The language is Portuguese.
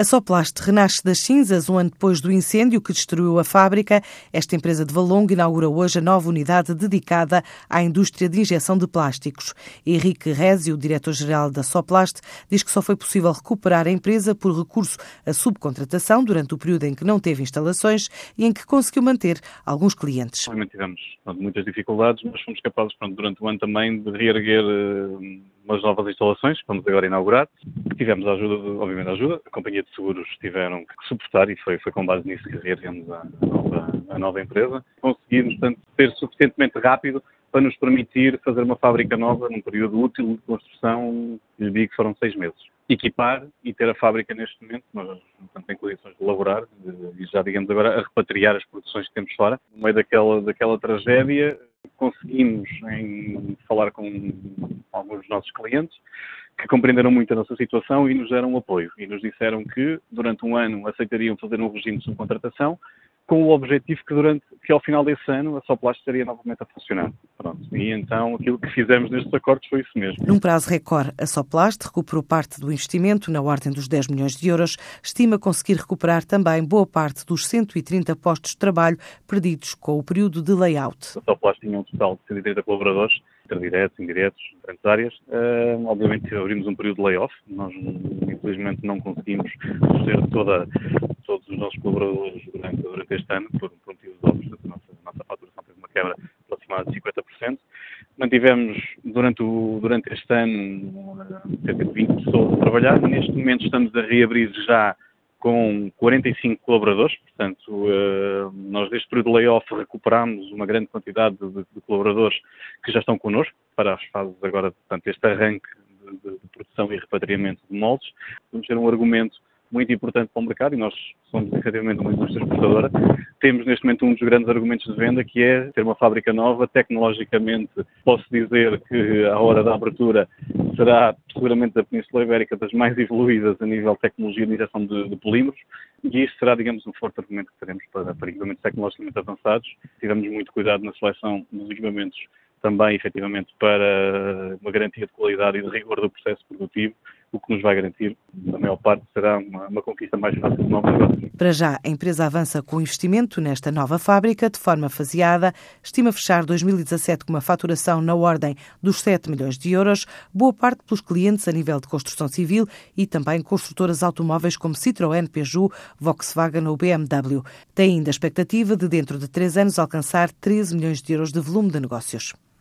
A Soplast renasce das cinzas um ano depois do incêndio que destruiu a fábrica. Esta empresa de Valongo inaugura hoje a nova unidade dedicada à indústria de injeção de plásticos. Henrique Rezi, o diretor-geral da Soplast, diz que só foi possível recuperar a empresa por recurso à subcontratação durante o período em que não teve instalações e em que conseguiu manter alguns clientes. Obviamente tivemos pronto, muitas dificuldades, mas fomos capazes pronto, durante o ano também de reerguer uh, umas novas instalações que vamos agora inaugurar. Tivemos a ajuda, obviamente a ajuda, a companhia de seguros tiveram que suportar e foi, foi com base nisso que reerguemos a, nova, a nova empresa. Conseguimos, portanto, ser suficientemente rápido para nos permitir fazer uma fábrica nova num período útil de construção, lhe digo que foram seis meses. Equipar e ter a fábrica neste momento, mas portanto, em condições de laborar e já, digamos agora, a repatriar as produções que temos fora. No meio daquela, daquela tragédia, conseguimos em falar com alguns dos nossos clientes que compreenderam muito a nossa situação e nos deram apoio. E nos disseram que durante um ano aceitariam fazer um regime de subcontratação com o objetivo que durante que ao final desse ano a Soplast estaria novamente a funcionar. Pronto. E então aquilo que fizemos nestes acordos foi isso mesmo. Num prazo recorde, a Soplast recuperou parte do investimento na ordem dos 10 milhões de euros, estima conseguir recuperar também boa parte dos 130 postos de trabalho perdidos com o período de layout. A Soplast tinha um total de 130 colaboradores, entre diretos, indiretos, diferentes áreas. Uh, obviamente abrimos um período de layoff, nós infelizmente não conseguimos fazer toda todos os nossos colaboradores este ano, por, por motivos óbvios, a nossa, a nossa faturação teve uma quebra aproximada de 50%. Mantivemos durante, o, durante este ano cerca de 20 pessoas a trabalhar. Neste momento estamos a reabrir já com 45 colaboradores, portanto, uh, nós deste período de layoff recuperamos uma grande quantidade de, de, colaboradores que já estão connosco para as fases agora, portanto, este arranque de, de produção e repatriamento de moldes. Vamos ter um argumento muito importante para o mercado e nós somos efetivamente uma indústria exportadora. Temos neste momento um dos grandes argumentos de venda que é ter uma fábrica nova. Tecnologicamente, posso dizer que a hora da abertura será seguramente da Península Ibérica das mais evoluídas a nível de tecnologia de injeção de, de polímeros e isso será, digamos, um forte argumento que teremos para, para equipamentos tecnologicamente avançados. Tivemos muito cuidado na seleção dos equipamentos também, efetivamente, para uma garantia de qualidade e de rigor do processo produtivo o que nos vai garantir, na maior parte, será uma, uma conquista mais fácil de novos negócios. Para já, a empresa avança com o investimento nesta nova fábrica de forma faseada, estima fechar 2017 com uma faturação na ordem dos 7 milhões de euros, boa parte pelos clientes a nível de construção civil e também construtoras automóveis como Citroën, Peugeot, Volkswagen ou BMW. Tem ainda a expectativa de, dentro de três anos, alcançar 13 milhões de euros de volume de negócios.